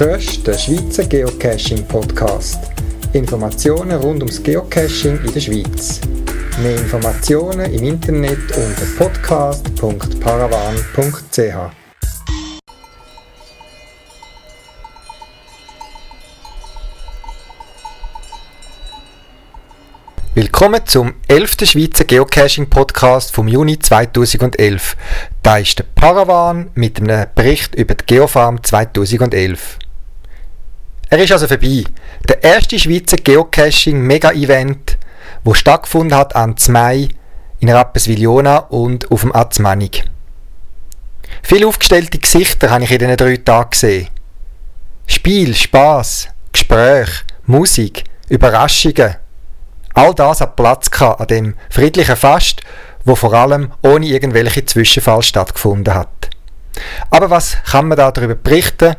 hörst den Schweizer Geocaching Podcast. Informationen rund ums Geocaching in der Schweiz. Mehr Informationen im Internet unter podcast.paravan.ch. Willkommen zum 11. Schweizer Geocaching Podcast vom Juni 2011. Da ist der Paravan mit einem Bericht über die Geofarm 2011. Er ist also vorbei. Der erste Schweizer Geocaching Mega-Event, wo stattgefunden hat am Mai in Rapperswil-Jona und auf dem Azmanig. Viele aufgestellte Gesichter habe ich in diesen drei Tagen gesehen. Spiel, Spaß, Gespräch, Musik, Überraschungen – All das hat Platz gehabt an dem friedlichen Fest, wo vor allem ohne irgendwelche Zwischenfall stattgefunden hat. Aber was kann man da darüber berichten?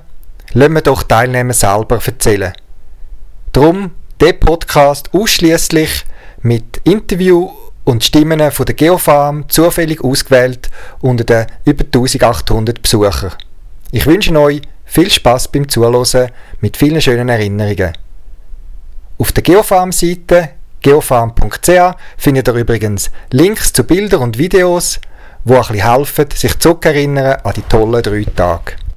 Lassen wir doch Teilnehmer selber erzählen. Drum der Podcast ausschließlich mit Interview und Stimmen von der Geofarm zufällig ausgewählt unter den über 1800 Besuchern. Ich wünsche euch viel Spaß beim Zuhören mit vielen schönen Erinnerungen. Auf der Geofarm-Seite geofarm.ch findet ihr übrigens Links zu Bildern und Videos, die ein bisschen helfen, sich zurückerinnern an die tollen drei Tage.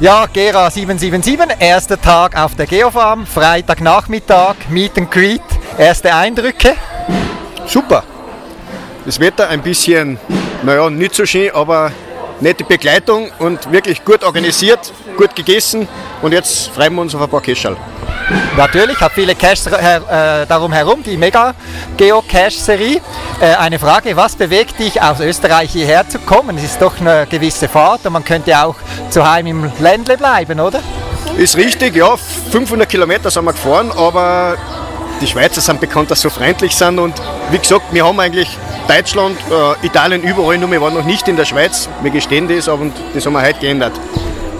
Ja, Gera 777, erster Tag auf der Geofarm, Freitagnachmittag, Meet and Greet, erste Eindrücke? Super. Das Wetter ein bisschen, naja, nicht so schön, aber nette Begleitung und wirklich gut organisiert, gut gegessen und jetzt freuen wir uns auf ein paar Cache. Natürlich, hat viele Caches äh, darum herum, die Mega Geocache-Serie. Äh, eine Frage, was bewegt dich aus Österreich hierher zu kommen? Es ist doch eine gewisse Fahrt und man könnte auch zu Heim im Ländle bleiben, oder? Ist richtig, ja, 500 Kilometer sind wir gefahren, aber die Schweizer sind bekannt, dass sie so freundlich sind und wie gesagt, wir haben eigentlich Deutschland, äh, Italien überall, nur wir waren noch nicht in der Schweiz. Wir gestehen das, aber das haben wir heute geändert.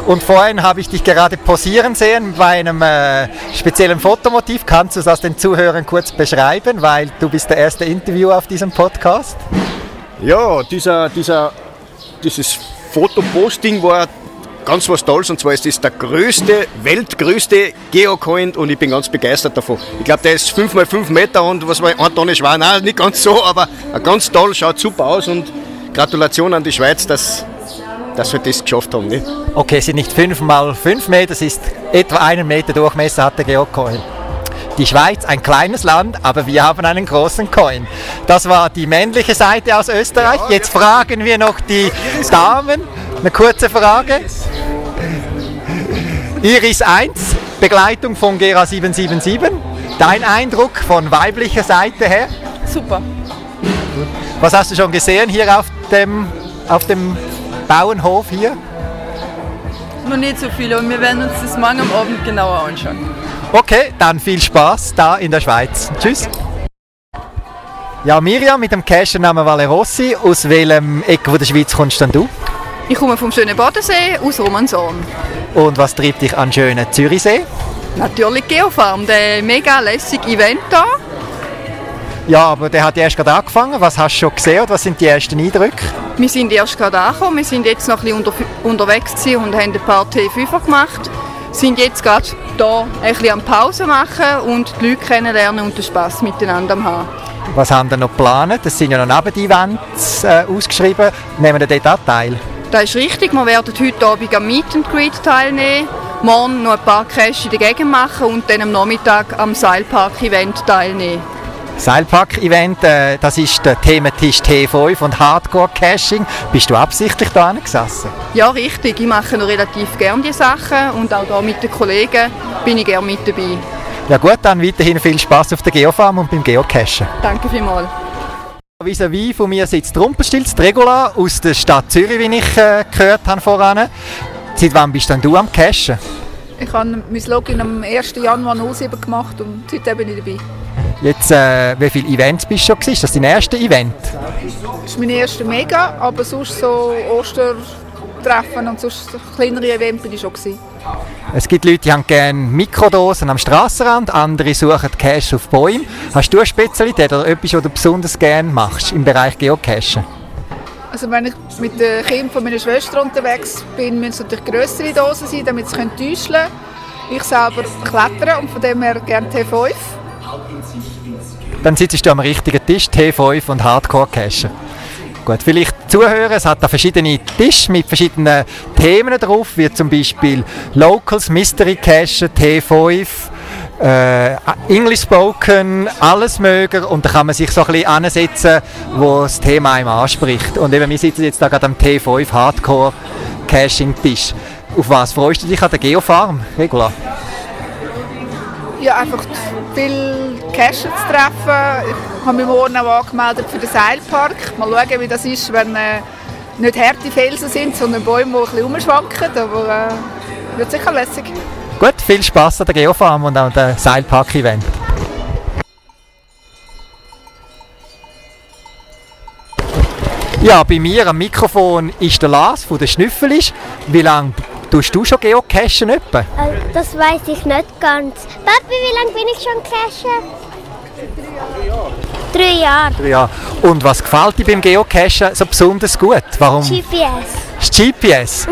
Und vorhin habe ich dich gerade posieren sehen bei einem äh, speziellen Fotomotiv. Kannst du es aus den Zuhörern kurz beschreiben, weil du bist der erste Interview auf diesem Podcast? Ja, dieser, dieser, dieses Fotoposting war ganz was Tolles und zwar ist das der größte, weltgrößte Geocoin und ich bin ganz begeistert davon. Ich glaube, der ist 5 x 5 Meter und was war ein Tonne schwer, nein, nicht ganz so, aber ganz toll, schaut super aus und Gratulation an die Schweiz, dass, dass wir das geschafft haben. Nicht? Okay, es sind nicht 5 mal 5 Meter, es ist etwa einen Meter Durchmesser hat der Geocoin. Die Schweiz, ein kleines Land, aber wir haben einen großen Coin. Das war die männliche Seite aus Österreich. Jetzt fragen wir noch die Damen. Eine kurze Frage. Iris 1, Begleitung von Gera 777. Dein Eindruck von weiblicher Seite her? Super. Was hast du schon gesehen hier auf dem, auf dem Bauernhof hier? Noch nicht so viel, aber wir werden uns das morgen am Abend genauer anschauen. Okay, dann viel Spaß da in der Schweiz. Tschüss. Ja, Miriam mit dem Cash-Namen Valerossi. Aus welchem Ecke der Schweiz kommst denn du? Ich komme vom schönen Bodensee aus Romanson. Und was treibt dich an schönen Zürichsee? Natürlich Geofarm, der mega lässige Event hier. Ja, aber der hat erst gerade angefangen. Was hast du schon gesehen und was sind die ersten Eindrücke? Wir sind erst gerade angekommen, wir sind jetzt noch ein bisschen unter, unterwegs und haben ein paar T5 gemacht. Sind jetzt gerade hier ein bisschen am Pause machen und die Leute kennenlernen und den Spass miteinander haben. Was haben wir noch geplant? Das sind ja noch Neben-Events äh, ausgeschrieben. Nehmen wir dort auch teil? Das ist richtig. Wir werden heute Abend am Meet and Greet teilnehmen, morgen noch ein paar Cash in der Gegend machen und dann am Nachmittag am Seilpark-Event teilnehmen. Seilpark-Event, äh, das ist der Thementisch T5 und Hardcore-Caching. Bist du absichtlich da gesessen? Ja, richtig. Ich mache noch relativ gerne die Sachen und auch hier mit den Kollegen bin ich gerne mit dabei. Ja gut, dann weiterhin viel Spaß auf der Geofarm und beim Geocachen. Danke vielmals. Vis-à-vis von mir sitzt Rumpelstilz, Regula aus der Stadt Zürich, wie ich äh, gehört habe voran. Seit wann bist denn du am Cashen? Ich habe mein Login am 1. Januar 07 gemacht und seitdem bin ich dabei. Jetzt, äh, wie viele Events bist du schon? Ist das dein erstes Event? Das ist mein erster Mega, aber sonst so Ostertreffen und sonst kleinere Events bin ich schon gewesen. Es gibt Leute, die haben gerne Mikrodosen am Strassenrand, andere suchen Cache auf Bäumen. Hast du eine Spezialität oder etwas, was du besonders gerne machst im Bereich Geocachen? Also wenn ich mit den Kindern von meiner Schwester unterwegs bin, müssen es natürlich größere Dosen sein, damit sie täuschen können. Ich selber klettere und von dem her gerne T5. Dann sitzt du am richtigen Tisch, T5 und Hardcore-Cashen. Gut, vielleicht zuhören. Es hat da verschiedene Tische mit verschiedenen Themen drauf, wie zum Beispiel Locals, Mystery Cache, T5, äh, English Spoken, alles mögen und da kann man sich so ein bisschen ansetzen, wo das Thema einem anspricht. Und eben, wir sitzen jetzt da gerade am T5 Hardcore Caching Tisch. Auf was freust du dich an der Geofarm, Regula? Ja, einfach viel Cacher zu treffen. Ich habe mich morgen auch angemeldet für den Seilpark. Mal schauen, wie das ist, wenn äh, nicht harte Felsen sind, sondern Bäume, die ein bisschen rumschwanken. Aber äh, wird sicher lässig. Gut, viel Spaß an der Geofarm und an dem Seilpark-Event. Ja, bei mir am Mikrofon ist der Lars von der Schnüffelisch. Wie lange tust du schon geocachen etwa? Das weiß ich nicht ganz. Papi, wie lange bin ich schon cachen? Drei Jahre. Drei Jahre. Und was gefällt dir beim Geocachen so besonders gut? Warum? GPS. Das GPS.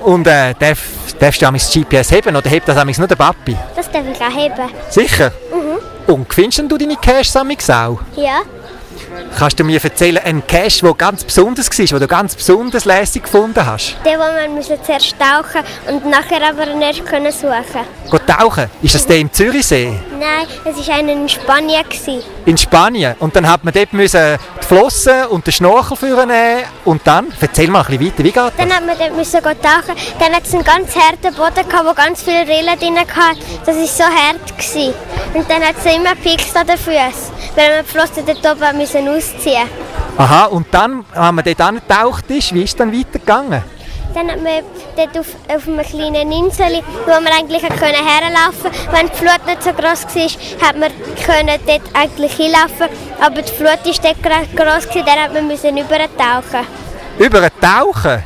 Und äh, darf, darfst du das GPS heben oder hebt das nur der Papi? Das darf ich auch heben. Sicher? Und findest du deine Caches auch? Ja. Kannst du mir erzählen, einen Cache, der ganz besonders war, den du ganz besonders lässig gefunden hast? Den, wo man müssen zuerst tauchen und nachher aber erst können suchen. Geh tauchen? Ist das der im Zürichsee? Nein, es war einer in Spanien. In Spanien? Und dann hat man dort müssen die Flossen und den Schnorchel führen und dann? Erzähl mal ein bisschen weiter, wie geht das? Dann hat man dort müssen tauchen. Dann hat es einen ganz harten Boden gehabt, wo ganz viele Rillen drin hatte. Das war so hart. Gewesen. Und dann hat es immer Picks an den Füßen, weil man die Flossen dort oben müssen ausziehen Aha, und dann, wenn man dort angetaucht ist, wie ist es dann weitergegangen? Dann hat man dort auf, auf einer kleinen Insel, wo man eigentlich können herlaufen konnte. Wenn die Flut nicht so groß war, hat man können dort eigentlich hinlaufen. Aber die Flut war dort gra- gross, dann hat man müssen übertauchen. Über ein Tauchen?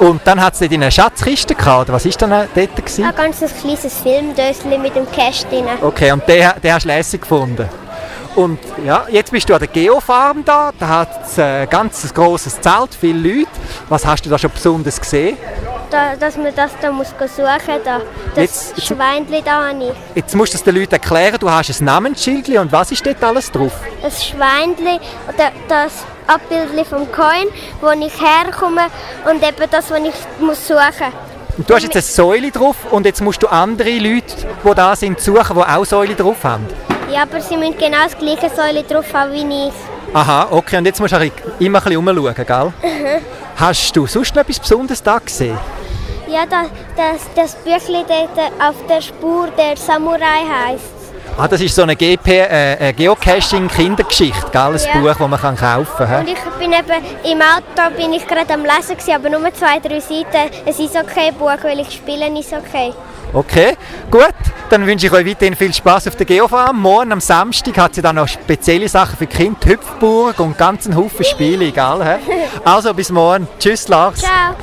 Und dann hat es dort in einer Schatzkiste gehabt, oder was ist dann dort? Gewesen? Ein ganz kleines Filmdöschen mit dem Cash drin. Okay, und den, den hast du lässig gefunden. Und ja, jetzt bist du an der Geofarm da, da hat es ein ganz grosses Zelt, viele Leute. Was hast du da schon besonders gesehen? Da, dass man das da muss suchen da. Das Jetzt- Schweinchen da habe ich. Jetzt musst du es den Leuten erklären, du hast ein Namensschild und was ist dort alles drauf? ein oder das Abbildchen vom Coin, wo ich herkomme und eben das, was ich muss suchen Und du hast jetzt eine Säule drauf und jetzt musst du andere Leute, die da sind, suchen, die auch Säule drauf haben. Ja, aber sie müssen genau das gleiche Säule drauf haben wie ich. Aha, okay, und jetzt musst du ein bisschen- immer ein bisschen umschauen, gell? Hast du sonst noch etwas Besonderes da gesehen? Ja, das, das, das Büchlein dort auf der Spur der Samurai heisst. Ah, das ist so eine GP, äh, eine Geocaching-Kindergeschichte, gell? Ein Ja. Buch, das man kann kaufen kann. Und ich bin eben im Auto bin ich gerade am Lesen gewesen, aber nur zwei, drei Seiten. Es ist okay Buch, weil ich spiele ist okay. Gut. Dann wünsche ich euch weiterhin viel Spaß auf der Geofarm. Morgen am Samstag hat sie dann noch spezielle Sachen für Kinder, Hüpfburg und ganz einen Haufen Spiele, egal. Also bis morgen. Tschüss, Lars. Ciao!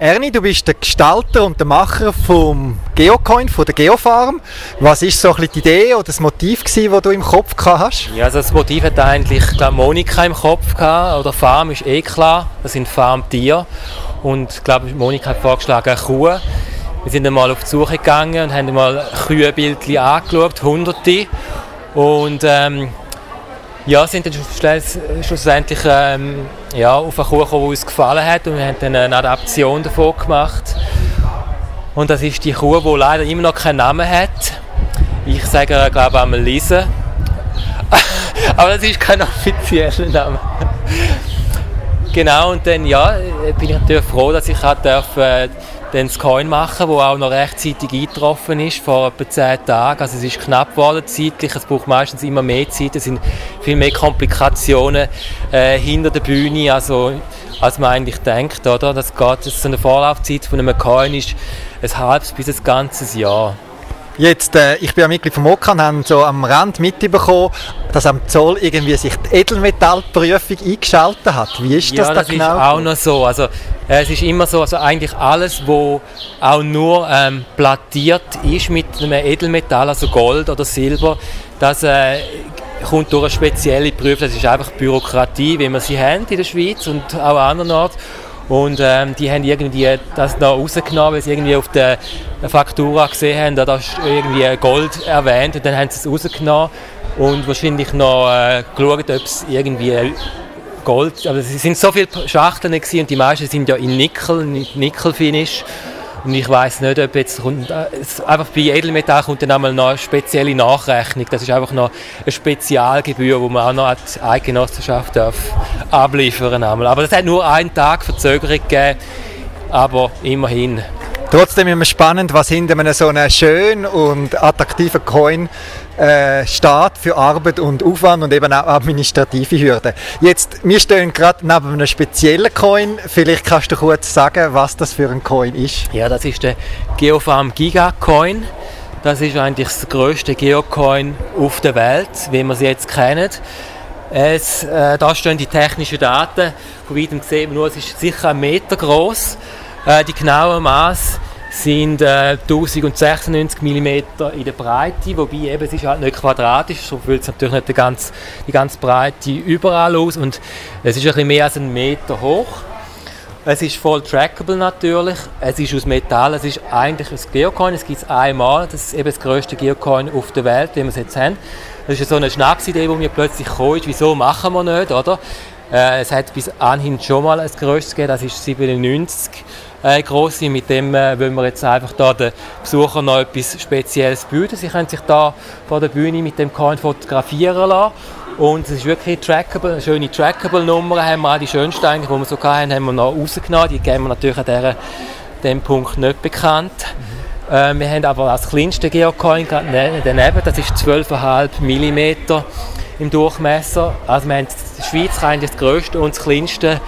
Ernie, du bist der Gestalter und der Macher vom Geocoin, von der Geofarm. Was ist so die Idee oder das Motiv, gewesen, das du im Kopf hast? Ja, also das Motiv hat eigentlich Monika im Kopf gehabt, oder Farm ist eh klar, das sind Farmtiere. Und ich glaube, Monika hat vorgeschlagen, Kuh. Wir sind einmal auf die Suche gegangen und haben einmal Kühenbildchen angeschaut, hunderte. Und ähm, ja, sind dann schluss- schlussendlich ähm, ja, auf eine Kuh gekommen, die uns gefallen hat und wir haben dann eine Adaption davon gemacht. Und das ist die Kuh, die leider immer noch keinen Namen hat. Ich sage, glaube einmal Lise. Aber das ist kein offizieller Name. genau, und dann ja, bin ich natürlich froh, dass ich auch darf, äh, dann das Coin machen wo auch noch rechtzeitig eingetroffen ist, vor etwa 10 Tagen. Also es ist knapp geworden zeitlich, es braucht meistens immer mehr Zeit, es sind viel mehr Komplikationen äh, hinter der Bühne, also, als man eigentlich denkt. Oder? Das geht, das so eine Vorlaufzeit von einem Coin ist ein halbes bis ein ganzes Jahr. Jetzt, äh, ich bin ja Mitglied vom OKA und habe so am Rand mitbekommen, dass am Zoll irgendwie sich die Edelmetallprüfung eingeschaltet hat. Wie ist das ja, da das genau? ist auch noch so. Also, es ist immer so, also eigentlich alles, wo auch nur ähm, plattiert ist mit einem Edelmetall, also Gold oder Silber, das äh, kommt durch eine spezielle Prüfung. Das ist einfach Bürokratie, wie wir sie haben in der Schweiz und auch an anderen Orten. Und ähm, die haben irgendwie das noch rausgenommen, weil sie irgendwie auf der Faktura gesehen haben, da ist irgendwie Gold erwähnt und dann haben sie es rausgenommen und wahrscheinlich noch äh, geschaut, ob es irgendwie Gold, aber es sind so viele Schachteln gewesen, und die meisten sind ja in Nickel, Nickelfinish. Und ich weiß nicht, ob jetzt kommt, äh, einfach bei Edelmetall kommt dann einmal noch eine spezielle Nachrechnung. Das ist einfach noch eine Spezialgebühr, wo man auch noch als Eidgenossenschaft darf abliefern darf. Aber das hat nur einen Tag Verzögerung gegeben, aber immerhin. Trotzdem immer spannend, was hinter einem so einem schönen und attraktiven Coin äh, steht für Arbeit und Aufwand und eben auch administrative Hürden. Jetzt, wir stehen gerade neben einem speziellen Coin. Vielleicht kannst du kurz sagen, was das für ein Coin ist. Ja, das ist der Geofarm Giga Coin. Das ist eigentlich das größte Geocoin auf der Welt, wie wir sie jetzt kennen. Es, äh, da stehen die technischen Daten. Von weitem sehen wir nur, es ist sicher ein Meter groß. Äh, die genauen Maß sind äh, 1096 mm in der Breite, wobei eben, es ist halt nicht quadratisch, so füllt es natürlich nicht die ganze, die ganze Breite überall aus und es ist ein bisschen mehr als einen Meter hoch. Es ist voll trackable natürlich, es ist aus Metall, es ist eigentlich ein Geocoin, es gibt es einmal, das ist eben das größte Geocoin auf der Welt, wie wir es jetzt haben. Das ist so eine Schnapsidee, die mir plötzlich gekommen ist, wieso machen wir nicht, oder? Äh, es hat bis anhin schon mal ein größtes gegeben, das ist 97 äh, große. Mit dem äh, wollen wir jetzt einfach da den Besuchern noch etwas Spezielles bieten. Sie können sich da vor der Bühne mit dem Coin fotografieren lassen. Und es ist wirklich trackable, eine schöne Trackable-Nummer haben wir auch die schönsten eigentlich, die wir so hatten, haben wir noch rausgenommen. Die geben wir natürlich an dieser, diesem Punkt nicht bekannt. Mhm. Äh, wir haben aber das kleinste Geocoin ne-, daneben, das ist 12,5 mm im Durchmesser. Also wir haben die Schweiz eigentlich das größte und das kleinste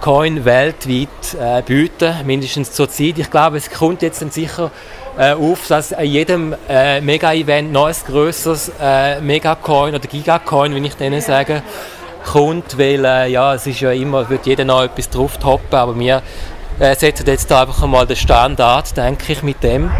Coin weltweit äh, bieten, mindestens zur Zeit. Ich glaube, es kommt jetzt dann sicher äh, auf, dass an jedem äh, Mega-Event noch ein grösseres äh, Mega-Coin oder Giga-Coin, wie ich denen sage, kommt, weil äh, ja, es ist ja immer, wird jeder noch etwas drauf toppen, aber wir äh, setzen jetzt da einfach mal den Standard, denke ich, mit dem.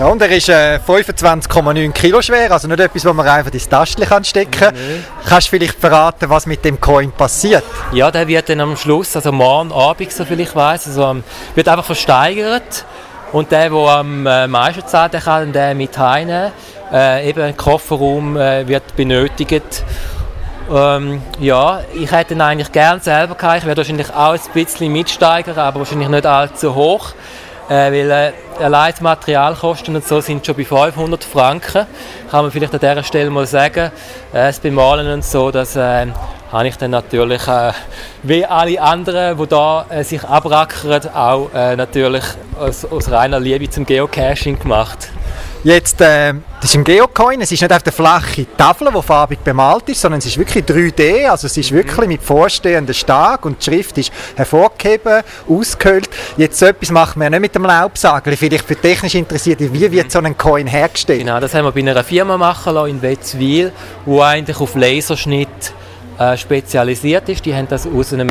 Ja, und er ist äh, 25,9 Kilo schwer, also nicht etwas, was man einfach ins Taschen stecken kann. Mhm. Kannst du vielleicht verraten, was mit dem Coin passiert? Ja, der wird dann am Schluss, also morgen Abend, so viel ich weiß, also, ähm, wird einfach versteigert. Und der, der am äh, meisten zahlt, der kann den mit heimnehmen. Äh, eben ein Kofferraum äh, wird benötigt. Ähm, ja, ich hätte ihn eigentlich gerne selber gehabt. Ich werde wahrscheinlich auch ein bisschen mitsteigern, aber wahrscheinlich nicht allzu hoch äh, weil äh, allein die Materialkosten und so sind schon bei 500 Franken. Kann man vielleicht an dieser Stelle mal sagen, äh, das Bemalen und so, das äh, habe ich dann natürlich, äh, wie alle anderen, die da äh, sich abrackern, auch äh, natürlich aus, aus reiner Liebe zum Geocaching gemacht. Jetzt, äh, das ist ein Geocoin, es ist nicht auf der flache Tafel, die farbig bemalt ist, sondern es ist wirklich 3D, also es ist wirklich mit vorstehenden Stark und die Schrift ist hervorgehoben, ausgehöhlt. Jetzt so etwas machen wir nicht mit dem Laubsagel, vielleicht für technisch Interessierte, wie wird so ein Coin hergestellt? Genau, das haben wir bei einer Firma machen lassen in Wetzwil, wo eigentlich auf Laserschnitt äh, spezialisiert ist. Die haben das aus einem,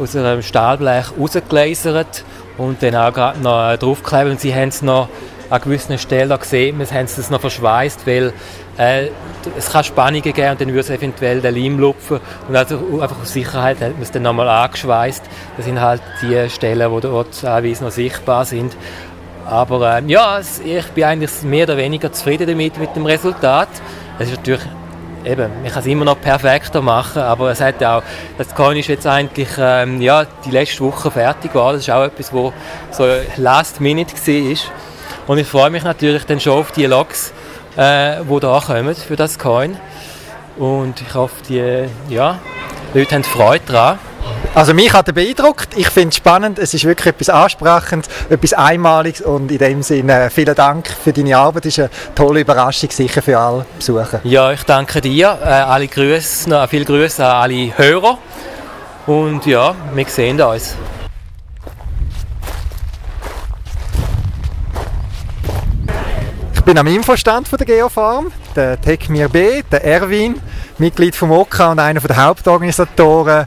aus einem Stahlblech rausgelasert und dann auch gerade noch äh, draufgeklebt und sie haben es noch an gewissen Stellen gesehen, wir haben es noch verschweißt, weil äh, es kann Spannungen geben und dann würde es eventuell den Leim lupfen und also einfach aus Sicherheit hat man es dann nochmal angeschweißt. Das sind halt die Stellen, die dort teilweise noch sichtbar sind. Aber äh, ja, ich bin eigentlich mehr oder weniger zufrieden damit, mit dem Resultat. Es ist natürlich eben, man kann es immer noch perfekter machen, aber es hat auch, das Coin ist jetzt eigentlich ähm, ja, die letzte Woche fertig geworden. Das ist auch etwas, was so last minute war. Und ich freue mich natürlich dann schon auf die Logs, äh, die da kommen für das Coin. Und ich hoffe, die ja, Leute haben Freude daran. Also mich hat er beeindruckt. Ich finde es spannend. Es ist wirklich etwas Ansprechendes, etwas Einmaliges und in dem Sinne vielen Dank für deine Arbeit. Es ist eine tolle Überraschung sicher für alle Besucher. Ja, ich danke dir. Äh, alle Grüße, viele Grüße an alle Hörer. Und ja, wir sehen uns. Bin am Infostand von der Geofarm, der Techmir B, der Erwin, Mitglied vom OKA und einer der Hauptorganisatoren,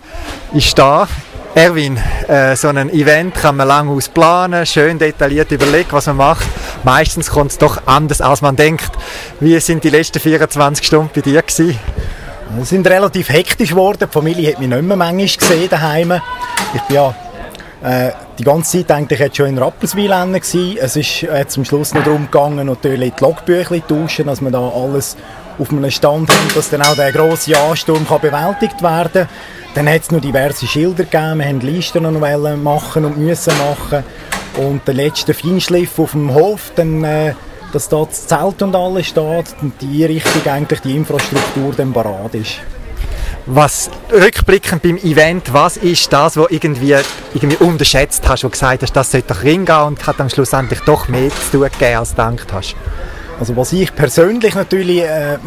ist da. Erwin, äh, so ein Event kann man lange ausplanen, schön detailliert überlegen, was man macht. Meistens kommt es doch anders, als man denkt. Wie sind die letzten 24 Stunden bei dir gewesen? Wir sind relativ hektisch geworden. Die Familie hat mich nicht mehr manchmal gesehen daheim. Ich bin ja äh, die ganze Zeit eigentlich jetzt schon in Rapperswil. Es ist äh, zum Schluss noch darum gegangen, natürlich die Logbücher tauschen, dass man da alles auf einem Stand hat, dass dann auch der grosse Ansturm kann bewältigt werden kann. Dann hat es noch diverse Schilder gegeben, wir mussten Listen noch machen und müssen machen. Und der letzte Feinschliff auf dem Hof, dann, äh, dass da das Zelt und alles steht und die Richtung eigentlich die Infrastruktur dann parat ist. Was rückblickend beim Event, was ist das, was irgendwie, irgendwie unterschätzt hast, wo gesagt hast, das sollte doch reingehen und hat dann schlussendlich doch mehr zu tun gegeben, als du gedacht hast? Also was ich persönlich natürlich äh,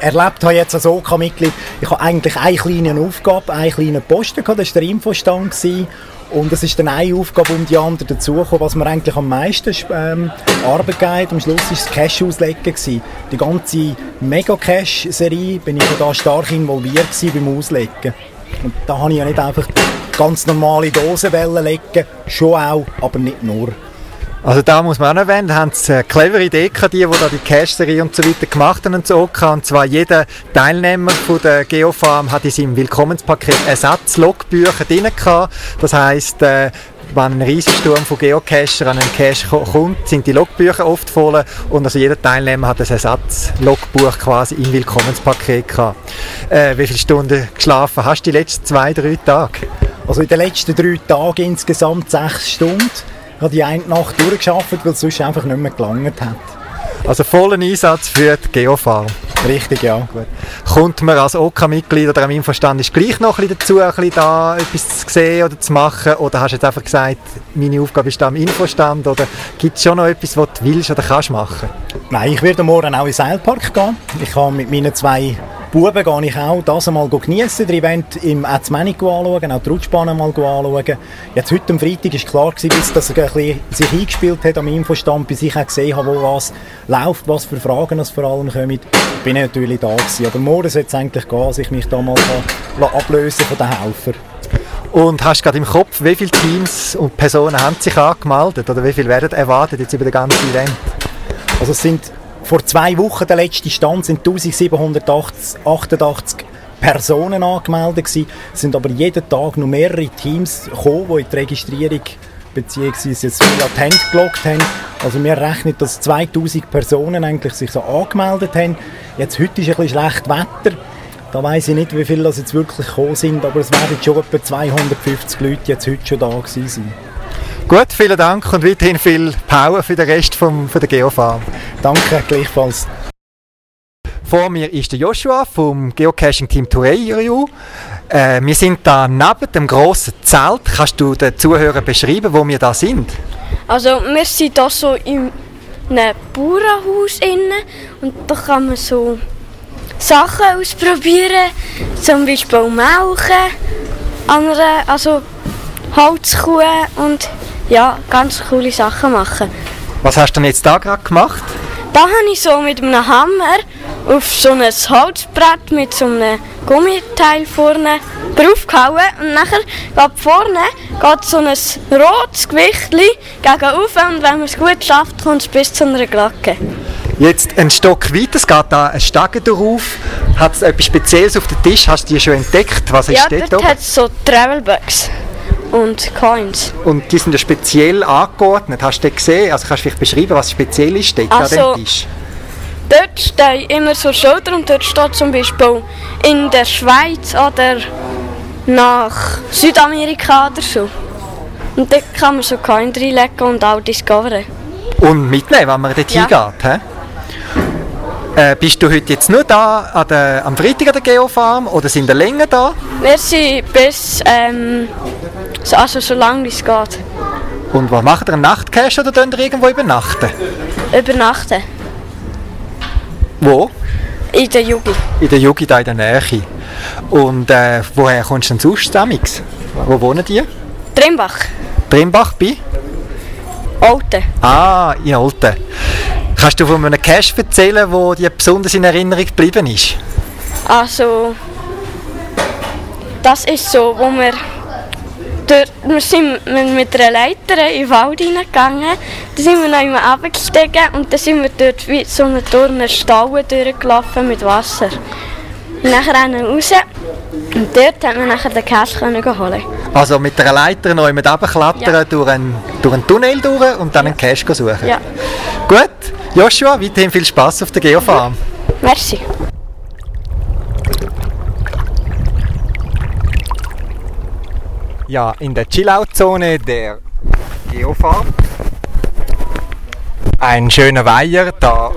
erlebt habe jetzt als OK-Mitglied, ich habe eigentlich eine kleine Aufgabe, einen kleinen Posten gehabt, das war der Infostand gewesen. Und es ist dann eine Aufgabe um die andere dazugekommen, was mir eigentlich am meisten ähm, Arbeit geht. Am Schluss war das Cash auslegen. Gewesen. Die ganze Mega-Cash-Serie bin ich da stark involviert beim Auslegen. Und da habe ich ja nicht einfach ganz normale Dosenwellen legen, schon auch, aber nicht nur. Also da muss man auch erwähnen, da haben sie eine clevere Idee gehabt, die, die da die Cash-Serie und so weiter gemacht haben und so Und zwar jeder Teilnehmer von der Geofarm hat in seinem Willkommenspaket Ersatz-Logbücher drin gehabt. Das heisst, äh, wenn ein Riesensturm von Geocacher an einen Cache kommt, sind die Logbücher oft voll und also jeder Teilnehmer hat ein Ersatz-Logbuch quasi im Willkommenspaket gehabt. Äh, wie viele Stunden geschlafen hast du die letzten zwei, drei Tage? Also in den letzten drei Tagen insgesamt sechs Stunden. Ich habe die eine Nacht durchgeschafft, weil es sonst einfach nicht mehr gelangt hat. Also vollen Einsatz für die Geofarm. Richtig, ja. Gut. Kommt man als OK-Mitglied oder am Infostand ist gleich noch ein bisschen dazu, ein bisschen da etwas zu sehen oder zu machen? Oder hast du jetzt einfach gesagt, meine Aufgabe ist da am Infostand? Oder gibt es schon noch etwas, was du willst oder kannst machen? Nein, ich werde morgen auch in den Seilpark gehen. Ich habe mit meinen zwei Buben gehe ich auch das einmal geniessen, den Event im Azmanic anschauen, auch die Rutschbahn mal anschauen. Jetzt heute am Freitag war klar, gewesen, bis das ein bisschen sich eingespielt hat am Infostand, bis ich auch gesehen habe, wo was läuft, was für Fragen es vor allem kommen. Bin ich natürlich da gewesen. Aber morgen soll es eigentlich gehen, dass ich mich da mal ablösen von den Helfern. Und hast du gerade im Kopf, wie viele Teams und Personen haben sich angemeldet oder wie viele werden erwartet jetzt über den ganzen Event? Also es sind vor zwei Wochen, der letzte Stand, sind 1788 Personen angemeldet gewesen. Es sind aber jeden Tag noch mehrere Teams gekommen, die in die Registrierung bzw. jetzt latent gelockt haben. Also wir rechnen, dass 2000 Personen eigentlich sich so angemeldet haben. Jetzt heute ist ein bisschen schlecht Wetter. Da weiß ich nicht, wie viele das jetzt wirklich gekommen sind, aber es werden schon etwa 250 Leute jetzt heute schon da gewesen sein. Gut, vielen Dank und weiterhin viel Power für den Rest vom, von der Geofarm. Danke, gleichfalls. Vor mir ist der Joshua vom Geocaching-Team Toureiru. Äh, wir sind da neben dem grossen Zelt. Kannst du den Zuhörern beschreiben, wo wir da sind? Also wir sind hier so in einem Bauernhaus innen und da kann man so Sachen ausprobieren, zum Beispiel melken, andere, also Holzkuh und ja, ganz coole Sachen machen. Was hast du denn jetzt da gerade gemacht? Da habe ich so mit einem Hammer auf so ein Holzbrett mit so einem Gummiteil vorne draufgehauen und nachher geht vorne geht so ein rotes Gewicht gegen auf und wenn man es gut schafft, kommt es bis zu einer Glocke. Jetzt ein Stock weiter, es geht da ein Stege drauf. Hat es etwas Spezielles auf dem Tisch? Hast du die schon entdeckt? Was ja, ist dort, dort hat es so Travelbugs und Coins. Und die sind ja speziell angeordnet. Hast du gesehen? Also kannst du vielleicht beschreiben, was speziell ist dort also, an dem Tisch? Dort stehen immer so Schilder und dort steht zum Beispiel in der Schweiz oder nach Südamerika oder so. Und dort kann man so Coins reinlegen und auch discoveren. Und mitnehmen, wenn man dort ja. hingeht, he? Äh, bist du heute jetzt nur da der, am Freitag an der Geofarm oder sind wir länger da? Wir sind bis, ähm, also so lange es geht. Und was macht ihr, einen Nachtcache oder könnt ihr irgendwo übernachten? Übernachten. Wo? In der Jugi. In der Jugi, da in der Nähe. Und äh, woher kommst du denn sonst zusammen? Wo wohnen die? Trimbach. Trimbach bei? Olten. Ah, in Olten. Kannst du von einem Cache erzählen, wo dir besonders in Erinnerung geblieben ist? Also, das ist so, wo wir dort, wir sind mit einer Leiter in den Wald reingegangen. Dann sind wir noch einmal runtergestiegen und dann sind wir dort wie so einen Turner Stall durchgelaufen mit Wasser. Und wir raus und dort konnte man nachher den Cash holen. Also mit einer Leiter noch jemand runterklettern, Ja. durch, einen, durch einen Tunnel durch und dann einen Cash suchen. Ja, Gut, Joshua, weiterhin viel Spaß auf der Geofarm. merci. Ja, in der Chillout-Zone der Geofarm. Ein schöner Weiher da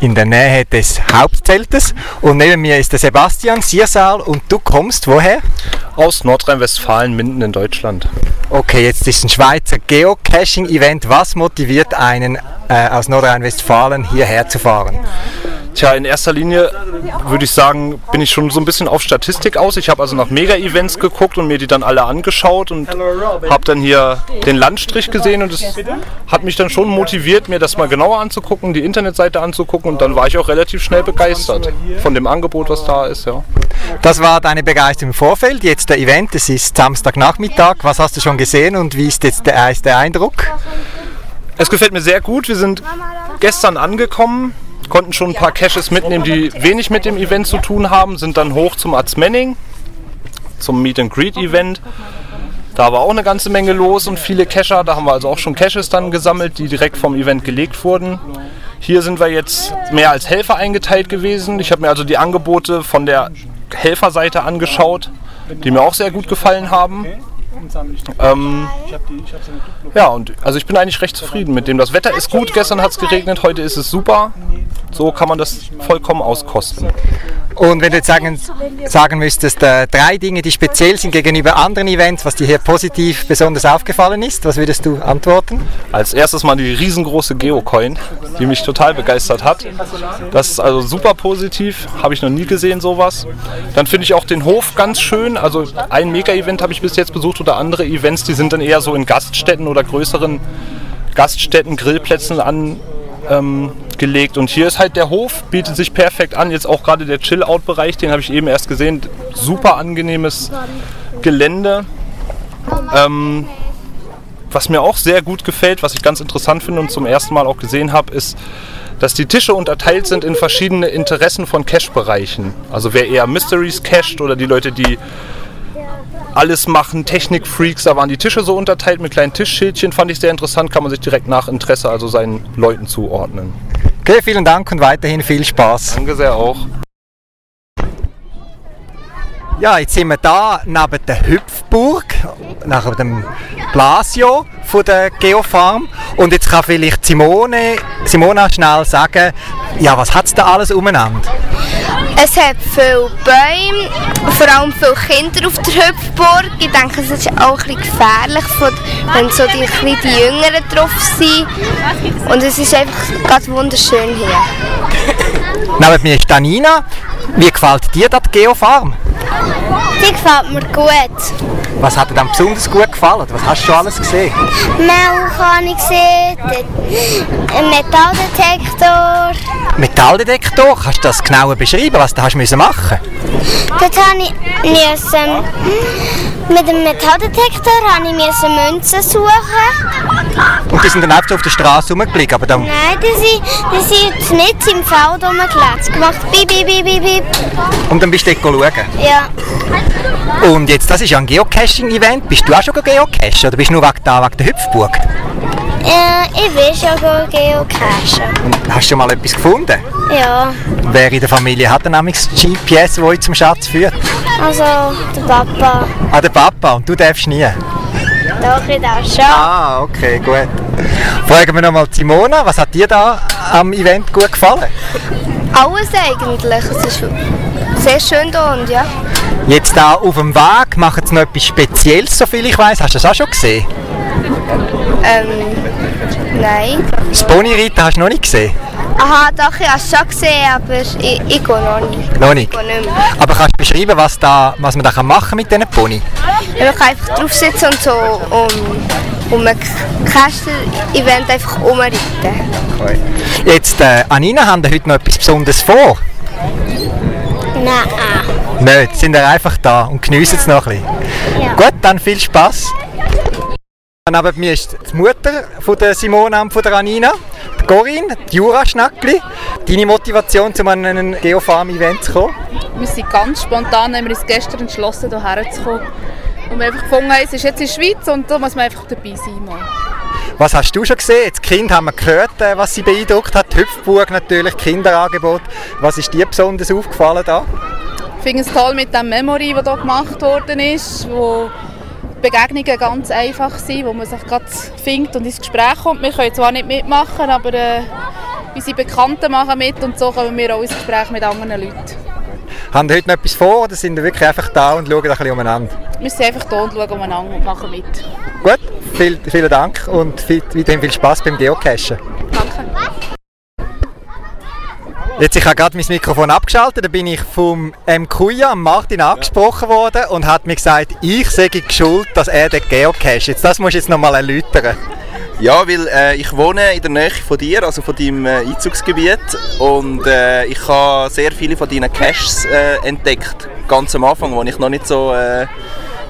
in der Nähe des Hauptzeltes. Und neben mir ist der Sebastian Siersal und du kommst woher? Aus Nordrhein-Westfalen, Minden in Deutschland. Okay, jetzt ist ein Schweizer Geocaching-Event. Was motiviert einen äh, aus Nordrhein-Westfalen hierher zu fahren? Tja, in erster Linie würde ich sagen, bin ich schon so ein bisschen auf Statistik aus. Ich habe also nach Mega-Events geguckt und mir die dann alle angeschaut und habe dann hier den Landstrich gesehen und es hat mich dann schon motiviert, mir das mal genauer anzugucken, die Internetseite anzugucken und dann war ich auch relativ schnell begeistert von dem Angebot, was da ist. Ja. Das war deine Begeisterung im Vorfeld. Jetzt der Event, es ist Samstagnachmittag. Was hast du schon gesehen und wie ist jetzt der erste Eindruck? Es gefällt mir sehr gut. Wir sind gestern angekommen, konnten schon ein paar Caches mitnehmen, die wenig mit dem Event zu tun haben, sind dann hoch zum Arzmenning, zum Meet and Greet Event. Da war auch eine ganze Menge los und viele Cacher. Da haben wir also auch schon Caches dann gesammelt, die direkt vom Event gelegt wurden. Hier sind wir jetzt mehr als Helfer eingeteilt gewesen. Ich habe mir also die Angebote von der Helferseite angeschaut, die mir auch sehr gut gefallen haben. Ähm, ja, und also ich bin eigentlich recht zufrieden mit dem. Das Wetter ist gut, gestern hat es geregnet, heute ist es super. So kann man das vollkommen auskosten. Und wenn du jetzt sagen, sagen müsstest, äh, drei Dinge, die speziell sind gegenüber anderen Events, was dir hier positiv besonders aufgefallen ist, was würdest du antworten? Als erstes mal die riesengroße Geocoin, die mich total begeistert hat. Das ist also super positiv, habe ich noch nie gesehen sowas. Dann finde ich auch den Hof ganz schön. Also ein Mega-Event habe ich bis jetzt besucht oder andere Events, die sind dann eher so in Gaststätten oder größeren Gaststätten, Grillplätzen angelegt. Ähm, und hier ist halt der Hof, bietet sich perfekt an. Jetzt auch gerade der Chill-Out-Bereich, den habe ich eben erst gesehen. Super angenehmes Gelände. Ähm, was mir auch sehr gut gefällt, was ich ganz interessant finde und zum ersten Mal auch gesehen habe, ist, dass die Tische unterteilt sind in verschiedene Interessen von Cache-Bereichen. Also wer eher Mysteries cached oder die Leute, die alles machen, Technik-Freaks, da waren die Tische so unterteilt mit kleinen Tischschildchen, fand ich sehr interessant, kann man sich direkt nach Interesse also seinen Leuten zuordnen. Okay, vielen Dank und weiterhin viel Spaß. Danke sehr auch. Ja, jetzt sind wir da neben der Hüpfburg, neben dem Blasio von der Geofarm. Und jetzt kann vielleicht Simone, Simona schnell sagen, ja, was hat es da alles umeinander? Es hat viele Bäume, vor allem viele Kinder auf der Hüpfburg. Ich denke, es ist auch ein bisschen gefährlich, wenn so die, die Jüngeren drauf sind. Und es ist einfach ganz wunderschön hier. Neben mir ist Danina. Wie gefällt dir das Geofarm? Die gefällt mir gut. Was hat dir dann besonders gut gefallen? Was hast du schon alles gesehen? Melk habe ich gesehen, den Metalldetektor. Metalldetektor, kannst du das genauer beschreiben, was du hast müssen machen Dort habe ich müssen, mit dem Metalldetektor habe ich Münzen suchen. Und die sind dann einfach so auf der Straße rumgelegen, aber dann, Nein, die sind, die sind jetzt nicht im Feld rumgelegt. gemacht. Bip, bip, bip, bip, bip. und dann bist du dort schauen. Ja, Und jetzt, das ist ja ein Geocaching-Event. Bist du auch schon geocachen oder bist du nur wegen, da, wegen der Hüpfburg? Äh, ich will schon geocachen. Und hast du schon mal etwas gefunden? Ja, Wer in der Familie hat denn nämlich das GPS, das euch zum Schatz führt? also der Papa. Ah, der Papa. Und du darfst nie? Doch, ich darf schon. Ah, okay, gut. Fragen wir nochmal Simona, was hat dir da am Event gut gefallen? Alles eigentlich. Es ist sehr schön hier und ja. Jetzt da auf dem Weg machen sie noch etwas Spezielles, soviel ich weiß. Hast du das auch schon gesehen? Ähm, nein. Das Ponyreiten hast du noch nicht gesehen? Aha, doch, ich habe es schon gesehen, aber ich, ich gehe noch nicht. Noch nicht. Ich gehe nicht mehr. Aber kannst du beschreiben, was, da, was man da kann machen mit diesen Pony? Man kann einfach drauf sitzen und so um, um ein Käster-Event einfach umreiten. Jetzt, äh, Anina, haben wir heute noch etwas Besonderes vor? Nein. Nicht, sind ihr einfach da und geniessen es noch ein bisschen. Ja. Gut, dann viel Spaß. Neben mir ist die Mutter von der Simona und von der Anina, die Corinne, die Jura Schnackli. Deine Motivation, um an ein Geofarm-Event zu kommen? Wir sind ganz spontan, haben wir uns gestern entschlossen, hierher zu kommen. Und wir einfach gefunden, haben, es ist jetzt in der Schweiz und da muss man einfach dabei sein. Mal. Was hast du schon gesehen? Das Kind haben wir gehört, äh, was sie beeindruckt hat. Die Hüpfburg natürlich, Kinderangebot. Was ist dir besonders aufgefallen da? Ich finde es toll mit dem Memory, das hier gemacht worden ist, wo Begegnungen ganz einfach sind, wo man sich gerade findet und ins Gespräch kommt. Wir können zwar nicht mitmachen, aber äh, unsere Bekannten machen mit und so kommen wir auch ins Gespräch mit anderen Leuten. Haben Sie heute noch etwas vor oder sind Sie wirklich einfach da und schauen ein bisschen umeinander? Wir sind einfach da und schauen umeinander und machen mit. Gut, viel, vielen Dank und viel, weiterhin viel Spaß beim Geocachen. Jetzt, ich habe gerade mein Mikrofon abgeschaltet, da bin ich vom M. Kuya, Martin, angesprochen worden und hat mir gesagt, ich sei schuld, dass er den Geocache. Jetzt, das musst du jetzt nochmal erläutern. Ja, weil äh, ich wohne in der Nähe von dir, also von deinem äh, Einzugsgebiet und äh, ich habe sehr viele von deinen Caches äh, entdeckt, ganz am Anfang, wo ich noch nicht so äh,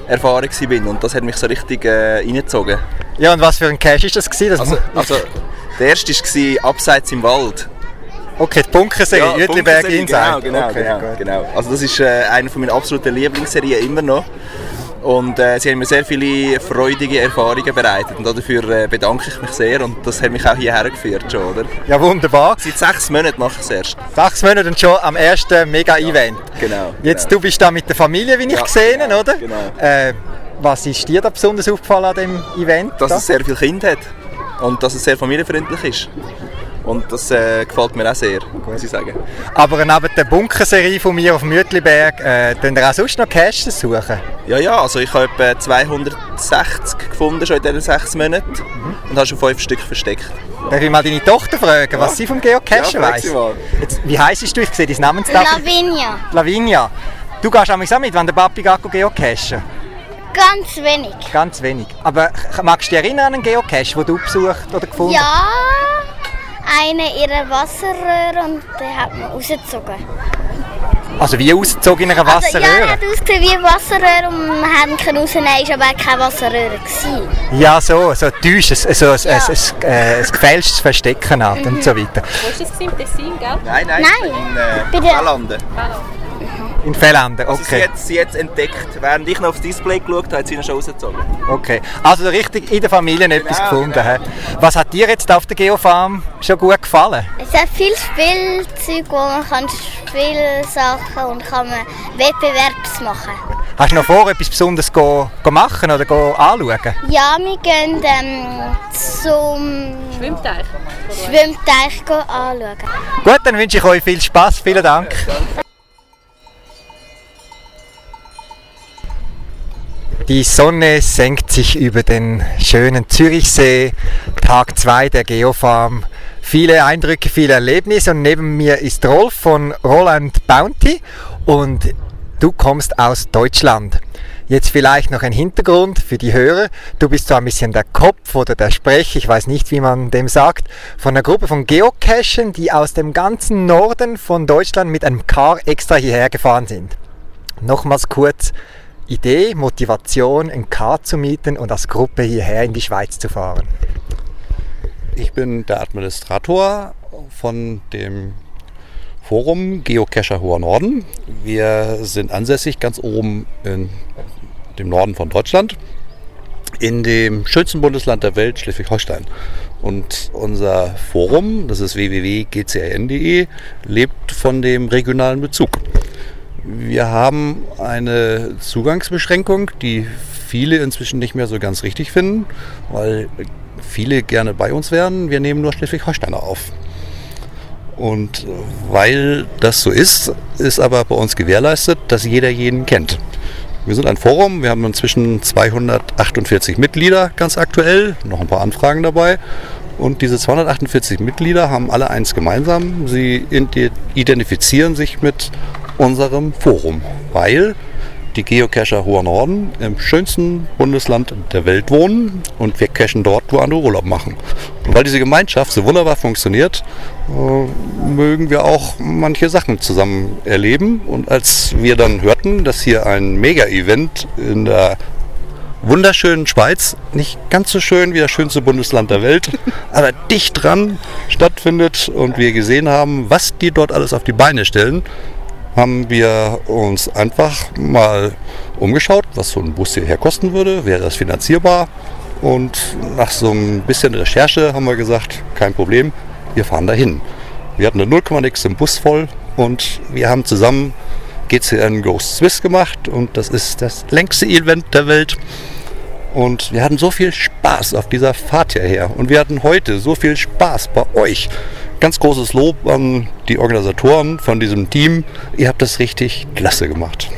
erfahren war und das hat mich so richtig äh, reingezogen. Ja, und was für ein Cache war das? Gewesen? das Also, also der erste war «Abseits im Wald». Okay, die Bunkerserie, Ja, Bunkerserie, Inside. Genau, genau, Okay, genau, genau. Also das ist äh, eine von meinen absoluten Lieblingsserien immer noch. Und äh, sie haben mir sehr viele freudige Erfahrungen bereitet und dafür äh, bedanke ich mich sehr und das hat mich auch hierher geführt schon, oder? Ja, wunderbar. Seit sechs Monaten mache ich es erst. Sechs Monate und schon am ersten Mega-Event. Genau. Jetzt, du bist da mit der Familie, wie ich Ja, gesehen habe, oder? genau. Äh, was ist dir da besonders aufgefallen an dem Event? Dass da? es sehr viele Kinder hat und dass es sehr familienfreundlich ist. Und das äh, gefällt mir auch sehr, muss ich sagen. Aber neben der Bunkerserie von mir auf Mütliberg, äh, könnt ihr auch sonst noch Caches suchen? Ja, ja, also ich habe etwa 260 gefunden schon in diesen sechs Monaten und habe schon fünf Stück versteckt. Darf ich mal deine Tochter fragen, was sie vom Geocachen Ja, weiss? Jetzt, wie heisst du? Ich sehe dein Namenstag. Lavinia. Lavinia. Du gehst auch mit, wenn der Papi geht geocachen? Ganz wenig. Ganz wenig. Aber magst du dich erinnern an einen Geocache, den du besucht oder gefunden Ja, eine ihrer Wasserröhre und den hat man rausgezogen. Also wie ausgezogen in einer Also, ja, Wasserröhre? er hat ausgesehen wie Wasserröhre und wir haben können rausnehmen, ist aber keine Wasserröhre gewesen. Ja, so, so täusch, so, so ein, ein, ein, äh, ein gefälschtes Verstecken halt und so weiter. Wo ist das im Tessin, gell? Nein, nein, Nein. in äh, Bei der- Fellanden. In Fellenden, Also sie okay. hat sie jetzt entdeckt. Während ich noch aufs Display geschaut habe, hat sie ihn schon rausgezogen. okay. Also richtig in der Familie etwas Genau, gefunden. genau. hä? Was hat dir jetzt auf der Geofarm schon gut gefallen? Es hat viel Spielzeug, wo man kann Spielsachen und kann man Wettbewerbs machen. Hast du noch vor, etwas Besonderes go, go machen oder go anschauen? Ja, wir gehen ähm, zum Schwimmteich. Schwimmteich go anschauen. Gut, dann wünsche ich euch viel Spaß. Vielen Dank. Die Sonne senkt sich über den schönen Zürichsee. Tag 2 der Geofarm. Viele Eindrücke, viele Erlebnisse und neben mir ist Rolf von Roland Bounty und du kommst aus Deutschland. Jetzt vielleicht noch ein Hintergrund für die Hörer. Du bist zwar ein bisschen der Kopf oder der Sprecher, ich weiß nicht, wie man dem sagt, von einer Gruppe von Geocachern, die aus dem ganzen Norden von Deutschland mit einem Car extra hierher gefahren sind. Nochmals kurz, Idee, Motivation, ein Car zu mieten und als Gruppe hierher in die Schweiz zu fahren. Ich bin der Administrator von dem Forum Geocacher Hoher Norden. Wir sind ansässig ganz oben in dem Norden von Deutschland, in dem schönsten Bundesland der Welt, Schleswig-Holstein. Und unser Forum, das ist www.gcrn.de, lebt von dem regionalen Bezug. Wir haben eine Zugangsbeschränkung, die viele inzwischen nicht mehr so ganz richtig finden, weil viele gerne bei uns wären. Wir nehmen nur Schleswig-Holsteiner auf. Und weil das so ist, ist aber bei uns gewährleistet, dass jeder jeden kennt. Wir sind ein Forum, wir haben inzwischen 248 Mitglieder ganz aktuell, noch ein paar Anfragen dabei. Und diese 248 Mitglieder haben alle eins gemeinsam, sie identifizieren sich mit unserem Forum, weil die Geocacher Hoher Norden im schönsten Bundesland der Welt wohnen und wir cachen dort, wo andere Urlaub machen. Und weil diese Gemeinschaft so wunderbar funktioniert, äh, mögen wir auch manche Sachen zusammen erleben. Und als wir dann hörten, dass hier ein Mega-Event in der wunderschönen Schweiz, nicht ganz so schön wie das schönste Bundesland der Welt, aber dicht dran stattfindet und wir gesehen haben, was die dort alles auf die Beine stellen, haben wir uns einfach mal umgeschaut, was so ein Bus hierher kosten würde, wäre das finanzierbar. Und nach so ein bisschen Recherche haben wir gesagt, kein Problem, wir fahren dahin. Wir hatten eine 0, nix im Bus voll und wir haben zusammen GCN Ghost Swiss gemacht und das ist das längste Event der Welt. Und wir hatten so viel Spaß auf dieser Fahrt hierher und wir hatten heute so viel Spaß bei euch. Ganz großes Lob an die Organisatoren von diesem Team. Ihr habt das richtig klasse gemacht.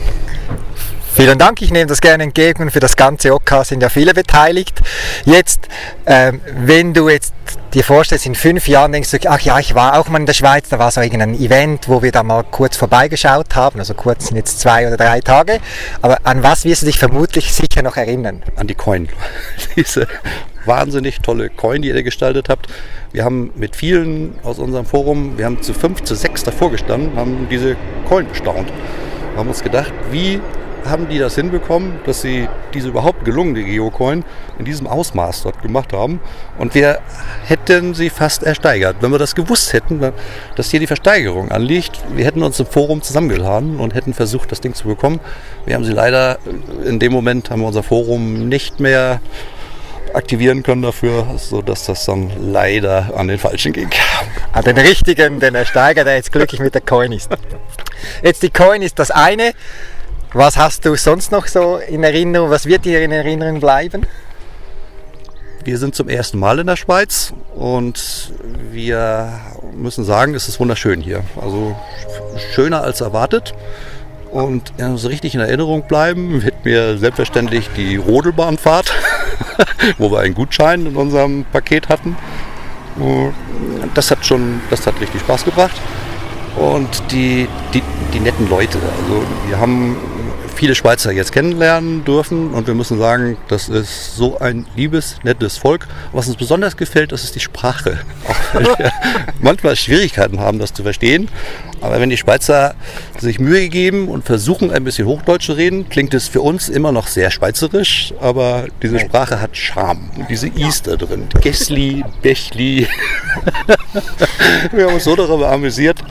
Vielen Dank, ich nehme das gerne entgegen. Für das ganze OK sind ja viele beteiligt. Jetzt, ähm, wenn du jetzt dir vorstellst, in fünf Jahren denkst du, ach ja, ich war auch mal in der Schweiz, da war so irgendein Event, wo wir da mal kurz vorbeigeschaut haben, also kurz sind jetzt zwei oder drei Tage. Aber an was wirst du dich vermutlich sicher noch erinnern? An die Coin. Diese wahnsinnig tolle Coin, die ihr gestaltet habt. Wir haben mit vielen aus unserem Forum, wir haben zu fünf, zu sechs davor gestanden, haben diese Coin bestaunt. Wir haben uns gedacht, wie haben die das hinbekommen, dass sie diese überhaupt gelungene Geocoin in diesem Ausmaß dort gemacht haben. Und wir hätten sie fast ersteigert. Wenn wir das gewusst hätten, dass hier die Versteigerung anliegt, wir hätten uns im Forum zusammengeladen und hätten versucht, das Ding zu bekommen. Wir haben sie leider, in dem Moment haben wir unser Forum nicht mehr aktivieren können dafür, sodass das dann leider an den Falschen ging. An den richtigen, den Ersteiger, der jetzt glücklich mit der Coin ist. Jetzt die Coin ist das eine. Was hast du sonst noch so in Erinnerung? Was wird dir in Erinnerung bleiben? Wir sind zum ersten Mal in der Schweiz und wir müssen sagen, es ist wunderschön hier. Also schöner als erwartet. Und so richtig in Erinnerung bleiben wird mir selbstverständlich die Rodelbahnfahrt, wo wir einen Gutschein in unserem Paket hatten. Das hat schon, das hat richtig Spaß gebracht. Und die, die, die netten Leute. Also wir haben viele Schweizer jetzt kennenlernen dürfen und wir müssen sagen, das ist so ein liebes, nettes Volk. Was uns besonders gefällt, das ist die Sprache. Auch wenn wir manchmal Schwierigkeiten haben, das zu verstehen. Aber wenn die Schweizer sich Mühe geben und versuchen, ein bisschen Hochdeutsch zu reden, klingt es für uns immer noch sehr schweizerisch, aber diese Sprache hat Charme. Diese Is da drin. Gessli, Bechli. wir haben uns so darüber amüsiert,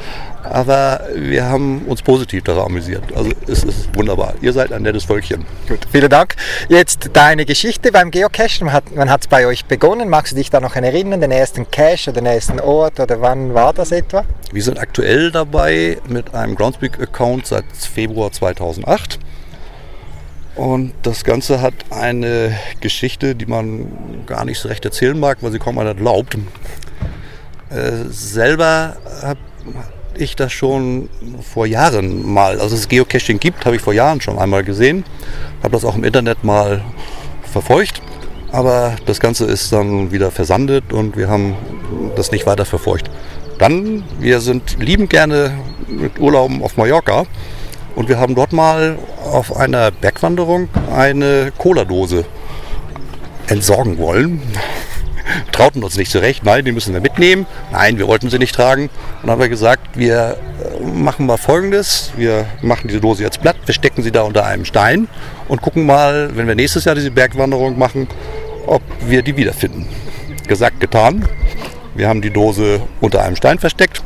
aber wir haben uns positiv daran amüsiert. Also es ist wunderbar. Ihr seid ein nettes Völkchen. Gut, vielen Dank. Jetzt deine Geschichte beim Geocachen. Wann hat es bei euch begonnen? Magst du dich da noch erinnern? Den ersten Cache oder den ersten Ort oder wann war das etwa? Wir sind aktuell dabei mit einem Groundspeak-Account seit Februar 2008. Und das Ganze hat eine Geschichte, die man gar nicht so recht erzählen mag, weil sie kaum einer glaubt. Äh, selber habe ich das schon vor Jahren mal, also es Geocaching gibt, habe ich vor Jahren schon einmal gesehen. Habe das auch im Internet mal verfolgt. Aber das Ganze ist dann wieder versandet und wir haben das nicht weiter verfolgt. Dann, wir sind lieben gerne mit Urlauben auf Mallorca und wir haben dort mal auf einer Bergwanderung eine Cola-Dose entsorgen wollen trauten uns nicht zurecht, nein, die müssen wir mitnehmen. Nein, wir wollten sie nicht tragen. Und dann haben wir gesagt, wir äh, machen mal folgendes, wir machen diese Dose jetzt platt, wir stecken sie da unter einem Stein und gucken mal, wenn wir nächstes Jahr diese Bergwanderung machen, ob wir die wiederfinden. Gesagt, getan. Wir haben die Dose unter einem Stein versteckt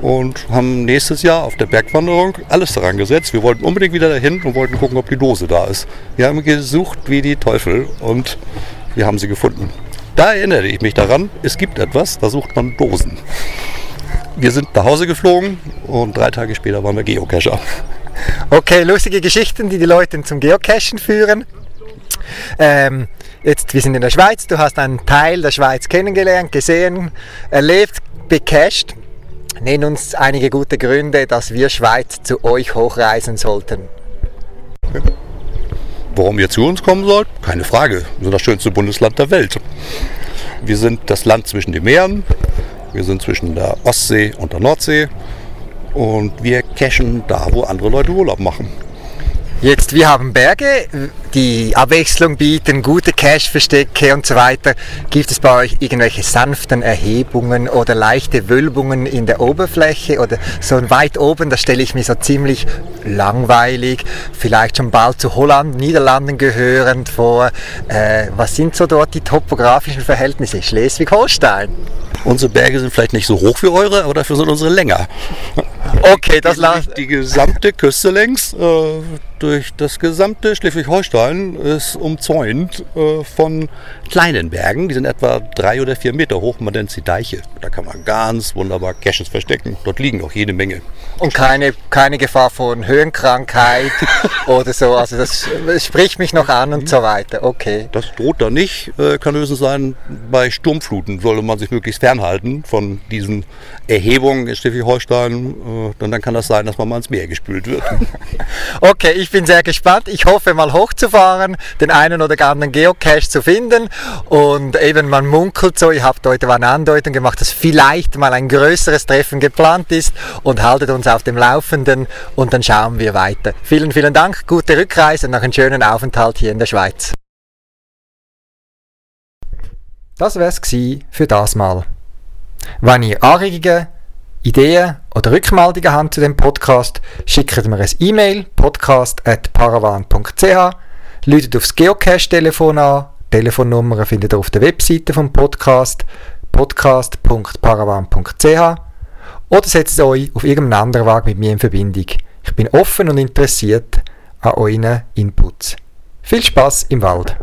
und haben nächstes Jahr auf der Bergwanderung alles daran gesetzt. Wir wollten unbedingt wieder dahin und wollten gucken, ob die Dose da ist. Wir haben gesucht wie die Teufel und wir haben sie gefunden. Da erinnere ich mich daran, es gibt etwas, da sucht man Dosen. Wir sind nach Hause geflogen und drei Tage später waren wir Geocacher. Okay, lustige Geschichten, die die Leute zum Geocachen führen. Ähm, jetzt, wir sind in der Schweiz, du hast einen Teil der Schweiz kennengelernt, gesehen, erlebt, becached. Nenn uns einige gute Gründe, dass wir Schweiz zu euch hochreisen sollten. Warum ihr zu uns kommen sollt? Keine Frage. Wir sind das schönste Bundesland der Welt. Wir sind das Land zwischen den Meeren. Wir sind zwischen der Ostsee und der Nordsee. Und wir cashen da, wo andere Leute Urlaub machen. Jetzt, wir haben Berge, die Abwechslung bieten, gute Cache-Verstecke und so weiter. Gibt es bei euch irgendwelche sanften Erhebungen oder leichte Wölbungen in der Oberfläche oder so weit oben, das stelle ich mir so ziemlich langweilig, vielleicht schon bald zu Holland, Niederlanden gehörend vor. Äh, was sind so dort die topografischen Verhältnisse? Schleswig-Holstein. Unsere Berge sind vielleicht nicht so hoch wie eure, aber dafür sind unsere länger. Okay, das lasst die gesamte Küste längs äh, durch das gesamte Schleswig-Holstein ist umzäunt äh, von kleinen Bergen. Die sind etwa drei oder vier Meter hoch. Man nennt sie Deiche. Da kann man ganz wunderbar Caches verstecken. Dort liegen auch jede Menge. Und keine, keine Gefahr von Höhenkrankheit oder so. Also das, spricht mich noch an und so weiter. Okay. Das droht da nicht. Äh, kann höchstens sein, bei Sturmfluten sollte man sich möglichst fernhalten von diesen Erhebungen in Schleswig-Holstein. Äh, dann kann das sein, dass man mal ins Meer gespült wird. okay, ich bin sehr gespannt. Ich hoffe mal hochzufahren, den einen oder anderen Geocache zu finden. Und eben man munkelt so, ihr habt heute eine Andeutung gemacht, dass vielleicht mal ein größeres Treffen geplant ist und haltet uns auf dem Laufenden und dann schauen wir weiter. Vielen, vielen Dank, gute Rückreise und noch einen schönen Aufenthalt hier in der Schweiz. Das wär's für das Mal. Wenn ihr Anregungen, Ideen oder Rückmeldungen habt zu dem Podcast, schickt mir ein E-Mail podcast.paravan.ch Läutet aufs Geocache-Telefon an. Telefonnummer findet ihr auf der Webseite vom Podcast podcast.paravan.ch oder setzt euch auf irgendeinem anderen Weg mit mir in Verbindung. Ich bin offen und interessiert an euren Inputs. Viel Spaß im Wald!